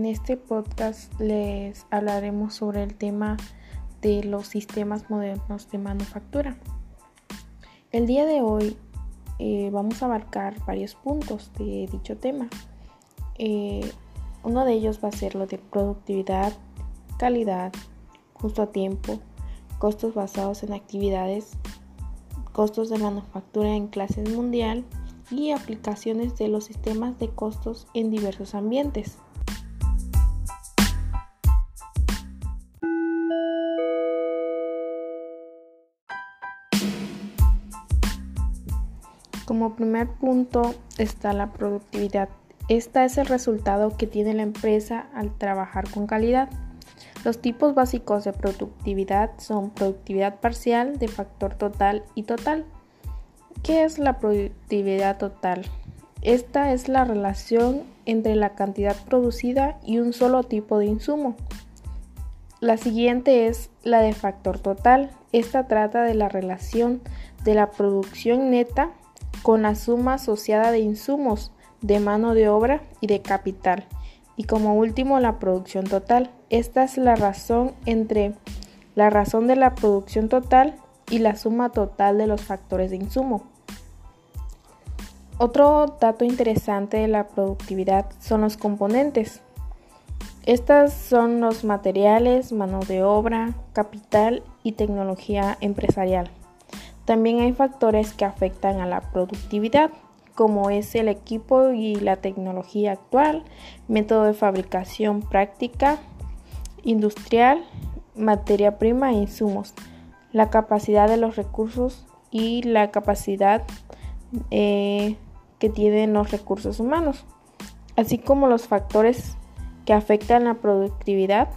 En este podcast les hablaremos sobre el tema de los sistemas modernos de manufactura. El día de hoy eh, vamos a abarcar varios puntos de dicho tema. Eh, uno de ellos va a ser lo de productividad, calidad, justo a tiempo, costos basados en actividades, costos de manufactura en clases mundial, y aplicaciones de los sistemas de costos en diversos ambientes. Como primer punto está la productividad. Esta es el resultado que tiene la empresa al trabajar con calidad. Los tipos básicos de productividad son productividad parcial, de factor total y total. ¿Qué es la productividad total? Esta es la relación entre la cantidad producida y un solo tipo de insumo. La siguiente es la de factor total. Esta trata de la relación de la producción neta con la suma asociada de insumos, de mano de obra y de capital. Y como último, la producción total. Esta es la razón entre la razón de la producción total y la suma total de los factores de insumo. Otro dato interesante de la productividad son los componentes. Estas son los materiales, mano de obra, capital y tecnología empresarial. También hay factores que afectan a la productividad, como es el equipo y la tecnología actual, método de fabricación práctica, industrial, materia prima e insumos la capacidad de los recursos y la capacidad eh, que tienen los recursos humanos, así como los factores que afectan la productividad.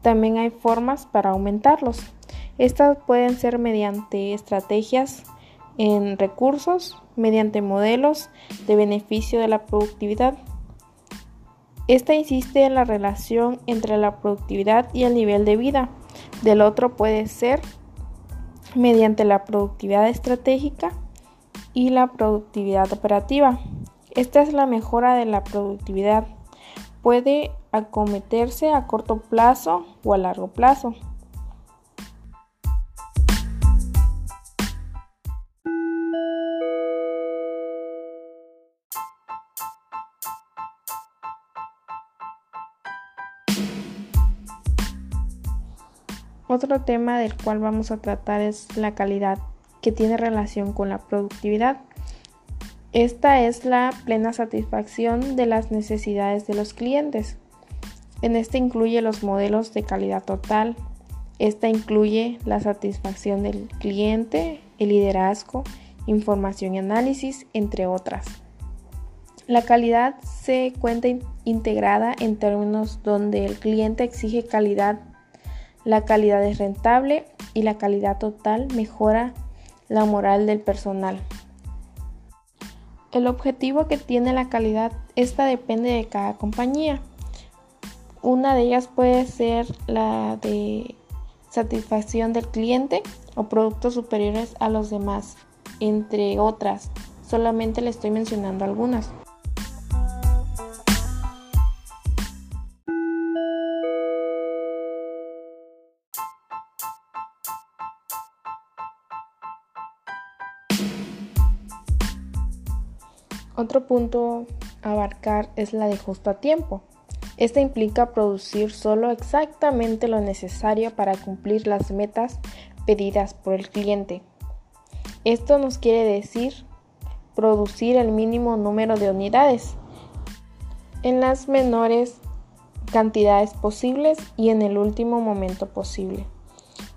También hay formas para aumentarlos. Estas pueden ser mediante estrategias en recursos, mediante modelos de beneficio de la productividad. Esta insiste en la relación entre la productividad y el nivel de vida. Del otro puede ser mediante la productividad estratégica y la productividad operativa. Esta es la mejora de la productividad. Puede acometerse a corto plazo o a largo plazo. Otro tema del cual vamos a tratar es la calidad, que tiene relación con la productividad. Esta es la plena satisfacción de las necesidades de los clientes. En este incluye los modelos de calidad total. Esta incluye la satisfacción del cliente, el liderazgo, información y análisis, entre otras. La calidad se cuenta integrada en términos donde el cliente exige calidad la calidad es rentable y la calidad total mejora la moral del personal. El objetivo que tiene la calidad, esta depende de cada compañía. Una de ellas puede ser la de satisfacción del cliente o productos superiores a los demás, entre otras. Solamente le estoy mencionando algunas. Otro punto a abarcar es la de justo a tiempo. Esta implica producir solo exactamente lo necesario para cumplir las metas pedidas por el cliente. Esto nos quiere decir producir el mínimo número de unidades en las menores cantidades posibles y en el último momento posible.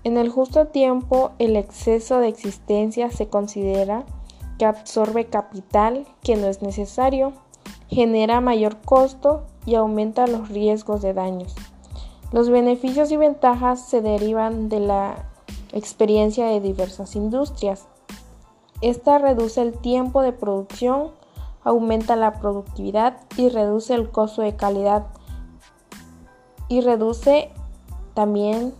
En el justo tiempo, el exceso de existencia se considera que absorbe capital que no es necesario, genera mayor costo y aumenta los riesgos de daños. Los beneficios y ventajas se derivan de la experiencia de diversas industrias. Esta reduce el tiempo de producción, aumenta la productividad y reduce el costo de calidad y reduce también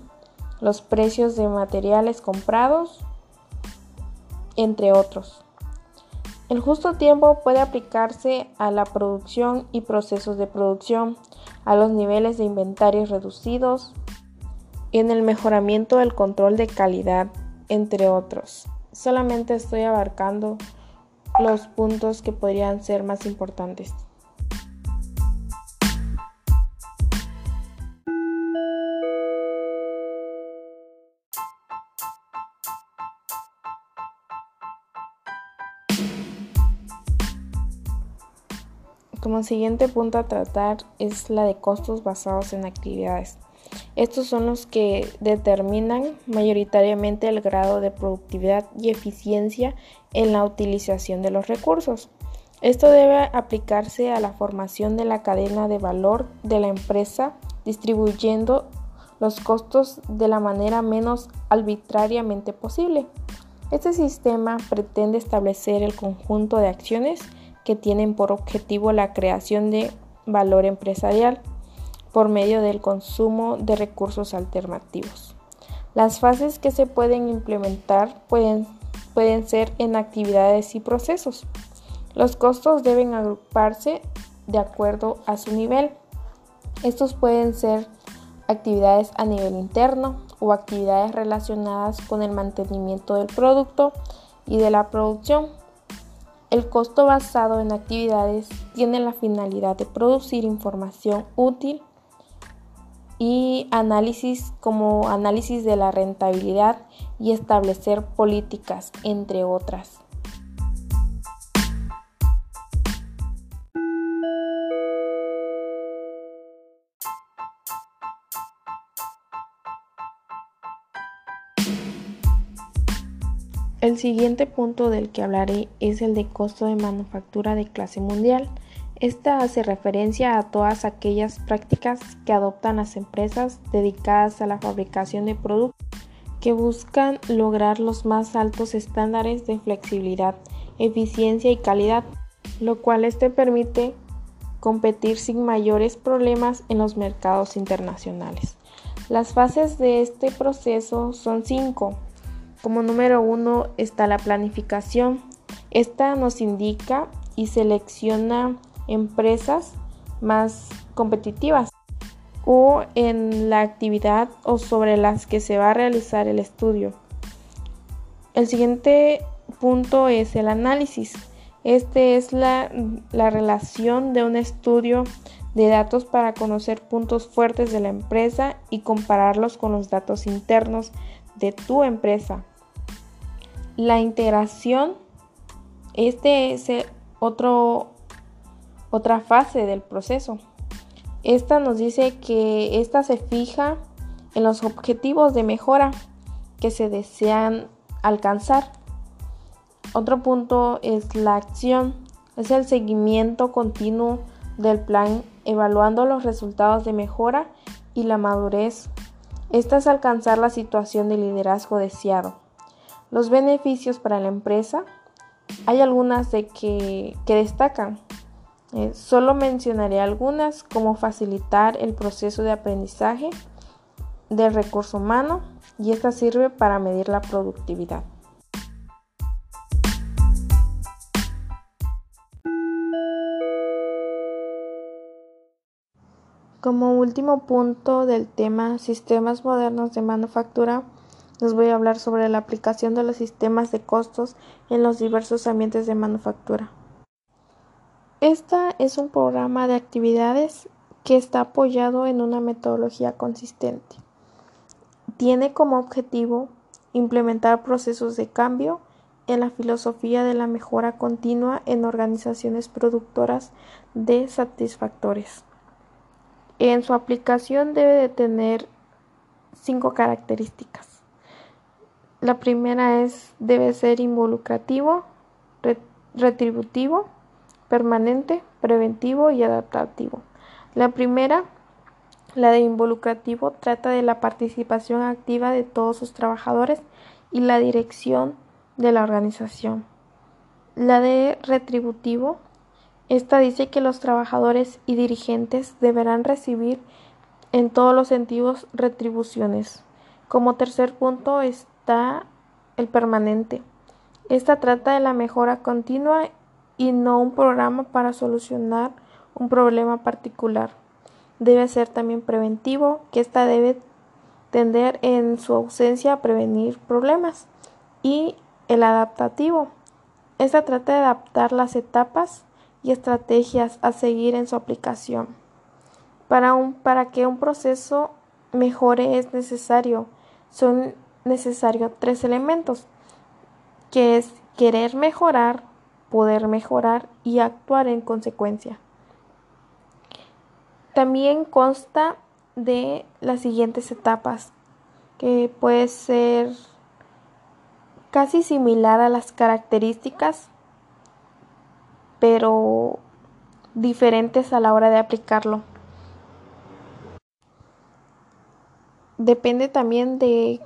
los precios de materiales comprados, entre otros. El justo tiempo puede aplicarse a la producción y procesos de producción, a los niveles de inventarios reducidos en el mejoramiento del control de calidad, entre otros. Solamente estoy abarcando los puntos que podrían ser más importantes. Como siguiente punto a tratar es la de costos basados en actividades. Estos son los que determinan mayoritariamente el grado de productividad y eficiencia en la utilización de los recursos. Esto debe aplicarse a la formación de la cadena de valor de la empresa, distribuyendo los costos de la manera menos arbitrariamente posible. Este sistema pretende establecer el conjunto de acciones que tienen por objetivo la creación de valor empresarial por medio del consumo de recursos alternativos. Las fases que se pueden implementar pueden, pueden ser en actividades y procesos. Los costos deben agruparse de acuerdo a su nivel. Estos pueden ser actividades a nivel interno o actividades relacionadas con el mantenimiento del producto y de la producción. El costo basado en actividades tiene la finalidad de producir información útil y análisis como análisis de la rentabilidad y establecer políticas, entre otras. El siguiente punto del que hablaré es el de costo de manufactura de clase mundial. Esta hace referencia a todas aquellas prácticas que adoptan las empresas dedicadas a la fabricación de productos que buscan lograr los más altos estándares de flexibilidad, eficiencia y calidad, lo cual este permite competir sin mayores problemas en los mercados internacionales. Las fases de este proceso son cinco. Como número uno está la planificación. Esta nos indica y selecciona empresas más competitivas o en la actividad o sobre las que se va a realizar el estudio. El siguiente punto es el análisis. Este es la, la, relación de un estudio de datos para conocer puntos fuertes de la empresa y compararlos con los datos internos de tu empresa. La integración, este es otro, otra fase del proceso. Esta nos dice que esta se fija en los objetivos de mejora que se desean alcanzar. Otro punto es la acción, es el seguimiento continuo del plan evaluando los resultados de mejora y la madurez. Esta es alcanzar la situación de liderazgo deseado. Los beneficios para la empresa, hay algunas de que, destacan. Eh, solo mencionaré algunas como facilitar el proceso de aprendizaje del recurso humano y esta sirve para medir la productividad. Como último punto del tema sistemas modernos de manufactura, les voy a hablar sobre la aplicación de los sistemas de costos en los diversos ambientes de manufactura. Esta es un programa de actividades que está apoyado en una metodología consistente. Tiene como objetivo implementar procesos de cambio en la filosofía de la mejora continua en organizaciones productoras de satisfactores. En su aplicación debe de tener cinco características. La primera es debe ser involucrativo, retributivo, permanente, preventivo y adaptativo. La primera, la de involucrativo, trata de la participación activa de todos sus trabajadores y la dirección de la organización. La de retributivo, esta dice que los trabajadores y dirigentes deberán recibir en todos los sentidos retribuciones. Como tercer punto es el permanente. Esta trata de la mejora continua y no un programa para solucionar un problema particular. Debe ser también preventivo, que ésta debe tender en su ausencia a prevenir problemas. Y el adaptativo. Esta trata de adaptar las etapas y estrategias a seguir en su aplicación. Para, un, para que un proceso mejore es necesario, son necesarios tres elementos, que es querer mejorar, poder mejorar y actuar en consecuencia. También consta de las siguientes etapas, que puede ser casi similar a las características, pero diferentes a la hora de aplicarlo. Depende también de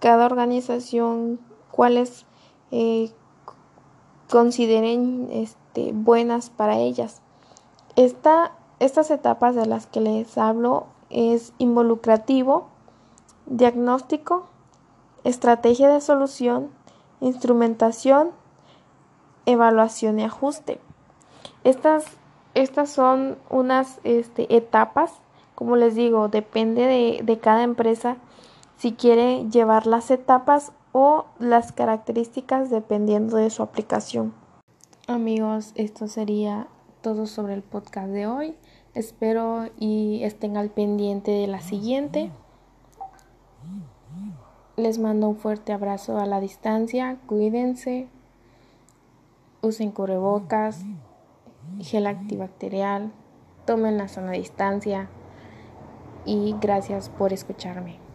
cada organización cuáles eh, consideren este, buenas para ellas. estas etapas de las que les hablo es involucrativo, diagnóstico, estrategia de solución, instrumentación, evaluación y ajuste. Estas, estas son unas este, etapas, como les digo, depende de, de cada empresa si quiere llevar las etapas o las características dependiendo de su aplicación. Amigos, esto sería todo sobre el podcast de hoy. Espero y estén al pendiente de la siguiente. Les mando un fuerte abrazo a la distancia. Cuídense. Usen cubrebocas, gel antibacterial. Tomen la zona distancia. Y gracias por escucharme.